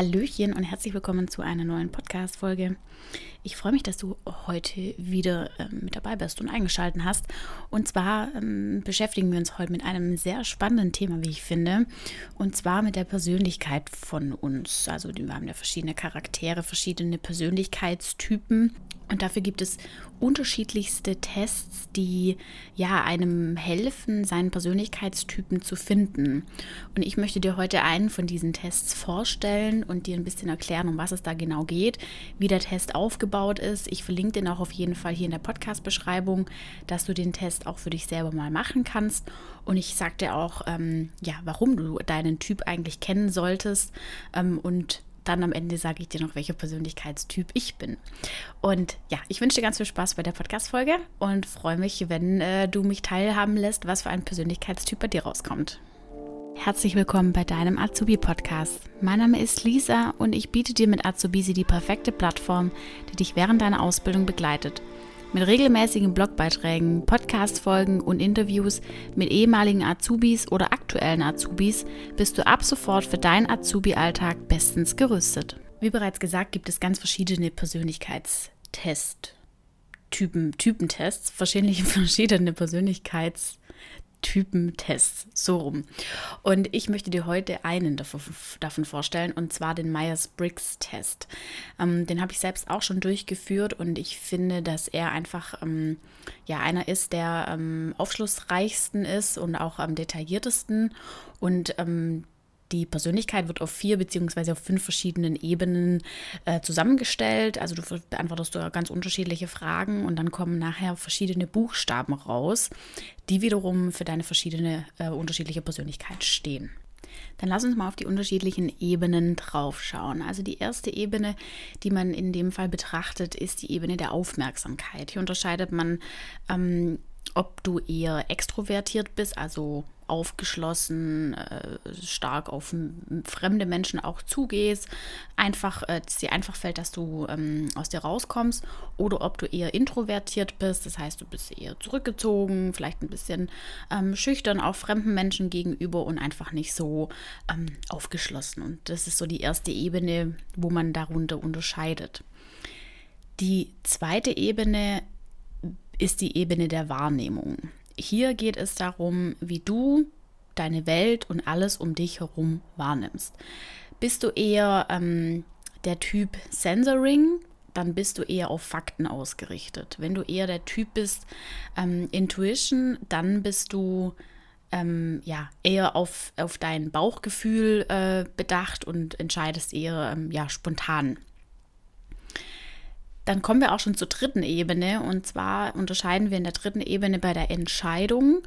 Hallöchen und herzlich willkommen zu einer neuen Podcast-Folge. Ich freue mich, dass du heute wieder äh, mit dabei bist und eingeschaltet hast. Und zwar ähm, beschäftigen wir uns heute mit einem sehr spannenden Thema, wie ich finde. Und zwar mit der Persönlichkeit von uns. Also wir haben ja verschiedene Charaktere, verschiedene Persönlichkeitstypen. Und dafür gibt es unterschiedlichste Tests, die ja einem helfen, seinen Persönlichkeitstypen zu finden. Und ich möchte dir heute einen von diesen Tests vorstellen und dir ein bisschen erklären, um was es da genau geht, wie der Test aufgebaut ist. Ich verlinke den auch auf jeden Fall hier in der Podcast-Beschreibung, dass du den Test auch für dich selber mal machen kannst. Und ich sage dir auch, ähm, ja, warum du deinen Typ eigentlich kennen solltest ähm, und dann am Ende sage ich dir noch, welcher Persönlichkeitstyp ich bin. Und ja, ich wünsche dir ganz viel Spaß bei der Podcast-Folge und freue mich, wenn äh, du mich teilhaben lässt, was für ein Persönlichkeitstyp bei dir rauskommt. Herzlich willkommen bei deinem Azubi-Podcast. Mein Name ist Lisa und ich biete dir mit Azubisi die perfekte Plattform, die dich während deiner Ausbildung begleitet – mit regelmäßigen Blogbeiträgen, Podcast-Folgen und Interviews mit ehemaligen Azubis oder aktuellen Azubis bist du ab sofort für deinen Azubi-Alltag bestens gerüstet. Wie bereits gesagt, gibt es ganz verschiedene Persönlichkeitstests. Typen, Typentests, verschiedene, verschiedene Persönlichkeits- Typentests, so rum. Und ich möchte dir heute einen davon, vorstellen, und zwar den Myers-Briggs-Test. Ähm, den habe ich selbst auch schon durchgeführt und ich finde, dass er einfach ähm, ja, einer ist, der am aufschlussreichsten ist und auch am detailliertesten. Und ähm, die Persönlichkeit wird auf vier beziehungsweise auf fünf verschiedenen Ebenen äh, zusammengestellt. Also du beantwortest du ganz unterschiedliche Fragen und dann kommen nachher verschiedene Buchstaben raus, die wiederum für deine verschiedene äh, unterschiedliche Persönlichkeit stehen. Dann lass uns mal auf die unterschiedlichen Ebenen draufschauen. Also die erste Ebene, die man in dem Fall betrachtet, ist die Ebene der Aufmerksamkeit. Hier unterscheidet man, ähm, ob du eher extrovertiert bist, also aufgeschlossen, äh, stark auf fremde Menschen auch zugehst, einfach, äh, es dir einfach fällt, dass du ähm, aus dir rauskommst, oder ob du eher introvertiert bist, das heißt, du bist eher zurückgezogen, vielleicht ein bisschen ähm, schüchtern auch fremden Menschen gegenüber und einfach nicht so ähm, aufgeschlossen. Und das ist so die erste Ebene, wo man darunter unterscheidet. Die zweite Ebene ist die Ebene der Wahrnehmung. Hier geht es darum, wie du deine Welt und alles um dich herum wahrnimmst. Bist du eher ähm, der Typ Sensoring, dann bist du eher auf Fakten ausgerichtet. Wenn du eher der Typ bist ähm, Intuition, dann bist du ähm, ja, eher auf, auf dein Bauchgefühl äh, bedacht und entscheidest eher ähm, ja, spontan. Dann kommen wir auch schon zur dritten Ebene. Und zwar unterscheiden wir in der dritten Ebene bei der Entscheidung,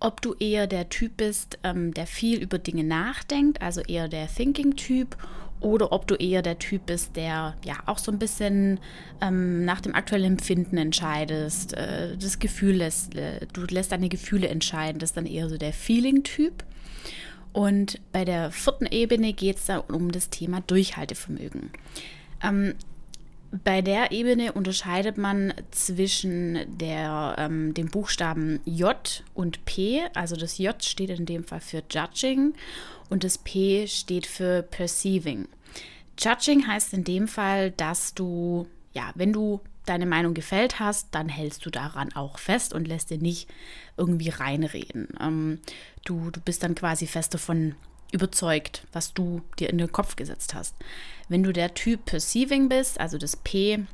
ob du eher der Typ bist, ähm, der viel über Dinge nachdenkt, also eher der Thinking-Typ, oder ob du eher der Typ bist, der ja auch so ein bisschen ähm, nach dem aktuellen Empfinden entscheidest, äh, das Gefühl lässt, äh, du lässt deine Gefühle entscheiden, das ist dann eher so der Feeling-Typ. Und bei der vierten Ebene geht es da um das Thema Durchhaltevermögen. Ähm, bei der Ebene unterscheidet man zwischen der, ähm, dem Buchstaben J und P. Also das J steht in dem Fall für Judging und das P steht für Perceiving. Judging heißt in dem Fall, dass du, ja, wenn du deine Meinung gefällt hast, dann hältst du daran auch fest und lässt dir nicht irgendwie reinreden. Ähm, du, du bist dann quasi fest davon überzeugt, was du dir in den Kopf gesetzt hast. Wenn du der Typ Perceiving bist, also das P,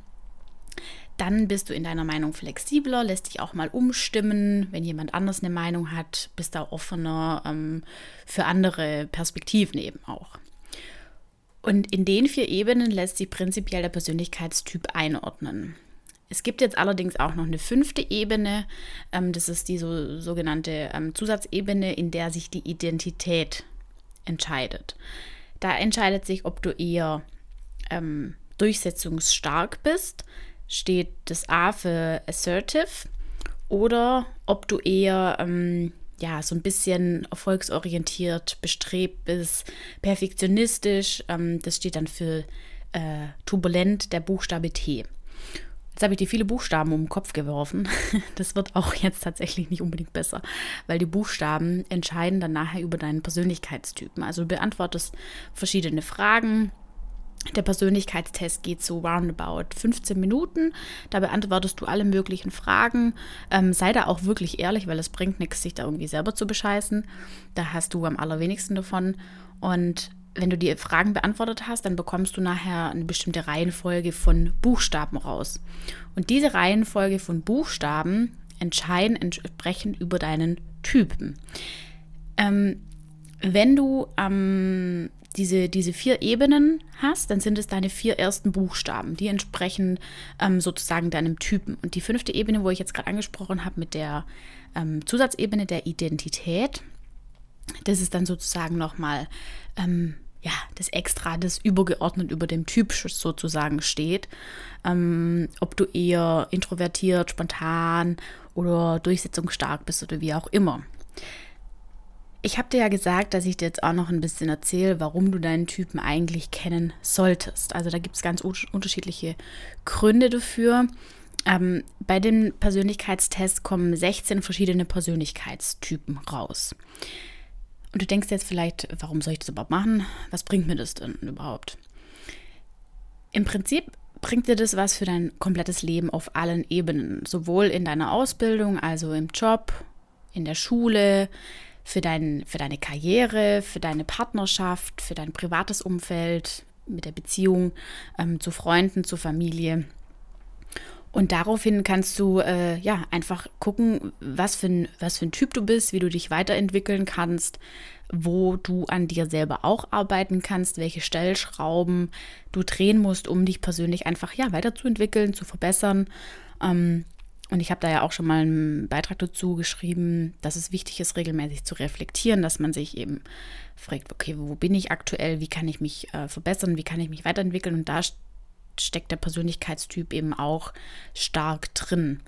dann bist du in deiner Meinung flexibler, lässt dich auch mal umstimmen. Wenn jemand anders eine Meinung hat, bist du offener ähm, für andere Perspektiven eben auch. Und in den vier Ebenen lässt sich prinzipiell der Persönlichkeitstyp einordnen. Es gibt jetzt allerdings auch noch eine fünfte Ebene. Ähm, das ist die so, sogenannte ähm, Zusatzebene, in der sich die Identität entscheidet. Da entscheidet sich, ob du eher ähm, durchsetzungsstark bist, steht das A für assertive, oder ob du eher ähm, ja, so ein bisschen erfolgsorientiert, bestrebt bist, perfektionistisch, ähm, das steht dann für äh, turbulent, der Buchstabe T. Jetzt habe ich dir viele Buchstaben um den Kopf geworfen. Das wird auch jetzt tatsächlich nicht unbedingt besser, weil die Buchstaben entscheiden dann nachher über deinen Persönlichkeitstypen. Also du beantwortest verschiedene Fragen Der Persönlichkeitstest geht so roundabout 15 Minuten. Da beantwortest du alle möglichen Fragen. Ähm, sei da auch wirklich ehrlich, weil es bringt nichts, sich da irgendwie selber zu bescheißen. Da hast du am allerwenigsten davon. Und wenn du die Fragen beantwortet hast, dann bekommst du nachher eine bestimmte Reihenfolge von Buchstaben raus. Und diese Reihenfolge von Buchstaben entscheiden entsprechend über deinen Typen. Ähm, wenn du ähm, diese, diese vier Ebenen hast, dann sind es deine vier ersten Buchstaben, die entsprechen ähm, sozusagen deinem Typen. Und die fünfte Ebene, wo ich jetzt gerade angesprochen habe, mit der ähm, Zusatzebene der Identität, das ist dann sozusagen nochmal ähm, ja, das Extra, das übergeordnet über dem Typ sozusagen steht. Ähm, ob du eher introvertiert, spontan oder durchsetzungsstark bist oder wie auch immer. Ich habe dir ja gesagt, dass ich dir jetzt auch noch ein bisschen erzähle, warum du deinen Typen eigentlich kennen solltest. Also da gibt es ganz unterschiedliche Gründe dafür. Ähm, bei den Persönlichkeitstests kommen 16 verschiedene Persönlichkeitstypen raus. Und du denkst jetzt vielleicht, warum soll ich das überhaupt machen? Was bringt mir das denn überhaupt? Im Prinzip bringt dir das was für dein komplettes Leben auf allen Ebenen, sowohl in deiner Ausbildung, also im Job, in der Schule, für, dein, für deine Karriere, für deine Partnerschaft, für dein privates Umfeld, mit der Beziehung ähm, zu Freunden, zur Familie. Und daraufhin kannst du äh, ja einfach gucken, was für, ein, was für ein Typ du bist, wie du dich weiterentwickeln kannst, wo du an dir selber auch arbeiten kannst, welche Stellschrauben du drehen musst, um dich persönlich einfach ja weiterzuentwickeln, zu verbessern. Ähm, und ich habe da ja auch schon mal einen Beitrag dazu geschrieben, dass es wichtig ist, regelmäßig zu reflektieren, dass man sich eben fragt, okay, wo bin ich aktuell, wie kann ich mich äh, verbessern, wie kann ich mich weiterentwickeln. Und da steckt der Persönlichkeitstyp eben auch stark drin.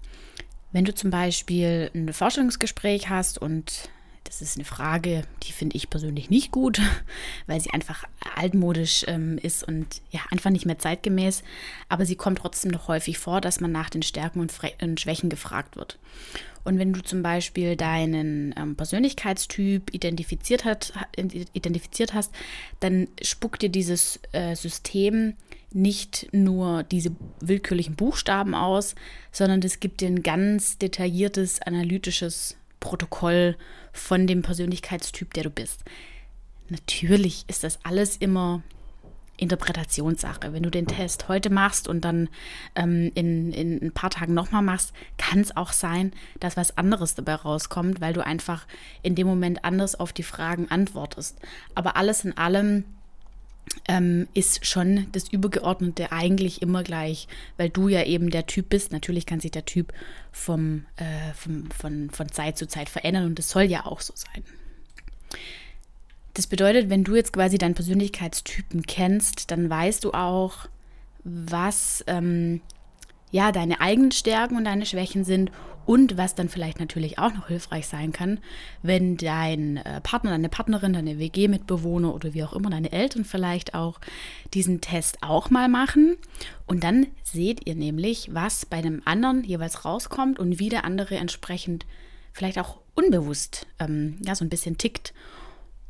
Wenn du zum Beispiel ein Vorstellungsgespräch hast und das ist eine Frage, die finde ich persönlich nicht gut, weil sie einfach altmodisch ähm, ist und ja, einfach nicht mehr zeitgemäß. Aber sie kommt trotzdem noch häufig vor, dass man nach den Stärken und, und Schwächen gefragt wird. Und wenn du zum Beispiel deinen ähm, Persönlichkeitstyp identifiziert, hat, identifiziert hast, dann spuckt dir dieses äh, System nicht nur diese willkürlichen Buchstaben aus, sondern es gibt dir ein ganz detailliertes, analytisches Protokoll von dem Persönlichkeitstyp, der du bist. Natürlich ist das alles immer Interpretationssache. Wenn du den Test heute machst und dann ähm, in, in ein paar Tagen nochmal machst, kann es auch sein, dass was anderes dabei rauskommt, weil du einfach in dem Moment anders auf die Fragen antwortest. Aber alles in allem ähm, ist schon das Übergeordnete eigentlich immer gleich, weil du ja eben der Typ bist. Natürlich kann sich der Typ vom, äh, vom, von, von Zeit zu Zeit verändern und das soll ja auch so sein. Das bedeutet, wenn du jetzt quasi deinen Persönlichkeitstypen kennst, dann weißt du auch, was ähm, ja deine eigenen Stärken und deine Schwächen sind und was dann vielleicht natürlich auch noch hilfreich sein kann, wenn dein äh, Partner, deine Partnerin, deine WG-Mitbewohner oder wie auch immer, deine Eltern vielleicht auch diesen Test auch mal machen. Und dann seht ihr nämlich, was bei dem anderen jeweils rauskommt und wie der andere entsprechend vielleicht auch unbewusst ähm, ja, so ein bisschen tickt.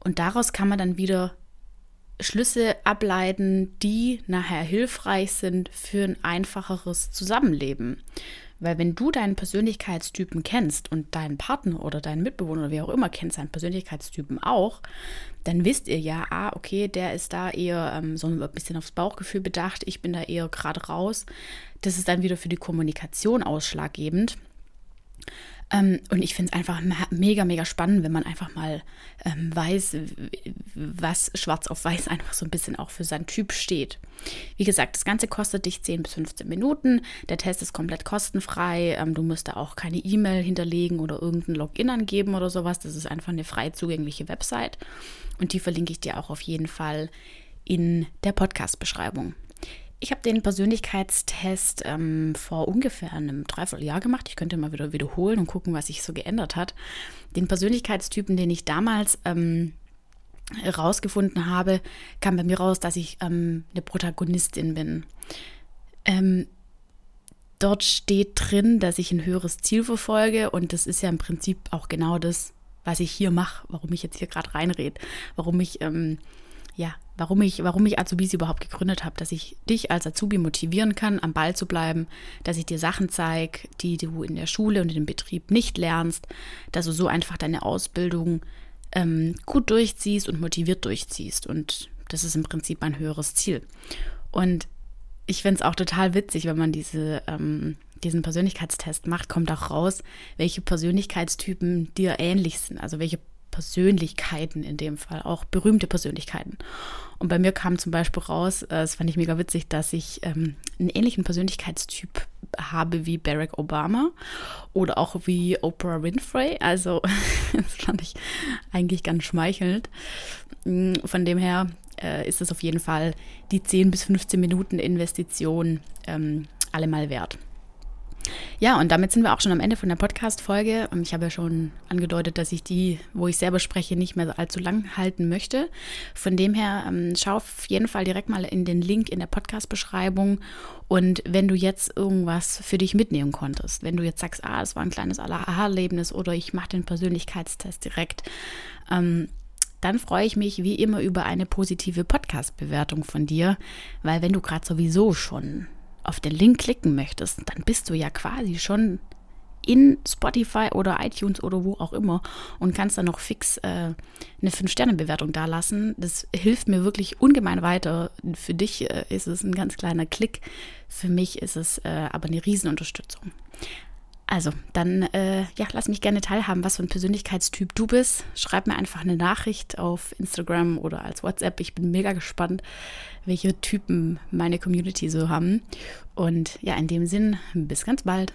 Und daraus kann man dann wieder Schlüsse ableiten, die nachher hilfreich sind für ein einfacheres Zusammenleben. Weil wenn du deinen Persönlichkeitstypen kennst und deinen Partner oder deinen Mitbewohner oder wie auch immer kennt seinen Persönlichkeitstypen auch, dann wisst ihr ja, ah, okay, der ist da eher ähm, so ein bisschen aufs Bauchgefühl bedacht, ich bin da eher gerade raus. Das ist dann wieder für die Kommunikation ausschlaggebend. Ähm, und ich finde es einfach mega, mega spannend, wenn man einfach mal ähm, weiß, was schwarz auf weiß einfach so ein bisschen auch für seinen Typ steht. Wie gesagt, das Ganze kostet dich 10 bis 15 Minuten. Der Test ist komplett kostenfrei. Ähm, du musst da auch keine E-Mail hinterlegen oder irgendein Login angeben oder sowas. Das ist einfach eine frei zugängliche Website. Und die verlinke ich dir auch auf jeden Fall in der Podcast-Beschreibung. Ich habe den Persönlichkeitstest ähm, vor ungefähr einem Dreivierteljahr gemacht. Ich könnte mal wieder wiederholen und gucken, was sich so geändert hat. Den Persönlichkeitstypen, den ich damals ähm, herausgefunden habe, kam bei mir raus, dass ich ähm, eine Protagonistin bin. Ähm, dort steht drin, dass ich ein höheres Ziel verfolge und das ist ja im Prinzip auch genau das, was ich hier mache, warum ich jetzt hier gerade reinrede, warum ich ähm, ja warum ich, warum ich Azubis überhaupt gegründet habe, dass ich dich als Azubi motivieren kann, am Ball zu bleiben, dass ich dir Sachen zeige, die du in der Schule und dem Betrieb nicht lernst, dass du so einfach deine Ausbildung ähm, gut durchziehst und motiviert durchziehst. Und das ist im Prinzip mein höheres Ziel. Und ich finde es auch total witzig, wenn man diese, ähm, diesen Persönlichkeitstest macht, kommt auch raus, welche Persönlichkeitstypen dir ähnlich sind. Also welche Persönlichkeiten in dem Fall, auch berühmte Persönlichkeiten. Und bei mir kam zum Beispiel raus, äh, das fand ich mega witzig, dass ich ähm, einen ähnlichen Persönlichkeitstyp habe wie Barack Obama oder auch wie Oprah Winfrey. Also das fand ich eigentlich ganz schmeichelnd. Mm, von dem her äh, ist es auf jeden Fall die 10 bis 15 Minuten Investition ähm, allemal wert. Ja, und damit sind wir auch schon am Ende von der Podcast-Folge. Ich habe ja schon angedeutet, dass ich die, wo ich selber spreche, nicht mehr allzu lang halten möchte. Von dem her, ähm, schau auf jeden Fall direkt mal in den Link in der Podcast-Beschreibung. Und wenn du jetzt irgendwas für dich mitnehmen konntest, wenn du jetzt sagst, ah, es war ein kleines Aha-Erlebnis oder ich mache den Persönlichkeitstest direkt, ähm, dann freue ich mich wie immer über eine positive Podcast-Bewertung von dir, weil wenn du gerade sowieso schon auf den Link klicken möchtest, dann bist du ja quasi schon in Spotify oder iTunes oder wo auch immer und kannst dann noch fix äh, eine 5-Sterne-Bewertung da lassen. Das hilft mir wirklich ungemein weiter. Für dich äh, ist es ein ganz kleiner Klick. Für mich ist es äh, aber eine Riesenunterstützung. Also, dann äh, ja, lass mich gerne teilhaben, was für ein Persönlichkeitstyp du bist. Schreib mir einfach eine Nachricht auf Instagram oder als WhatsApp. Ich bin mega gespannt, welche Typen meine Community so haben. Und ja, in dem Sinn, bis ganz bald.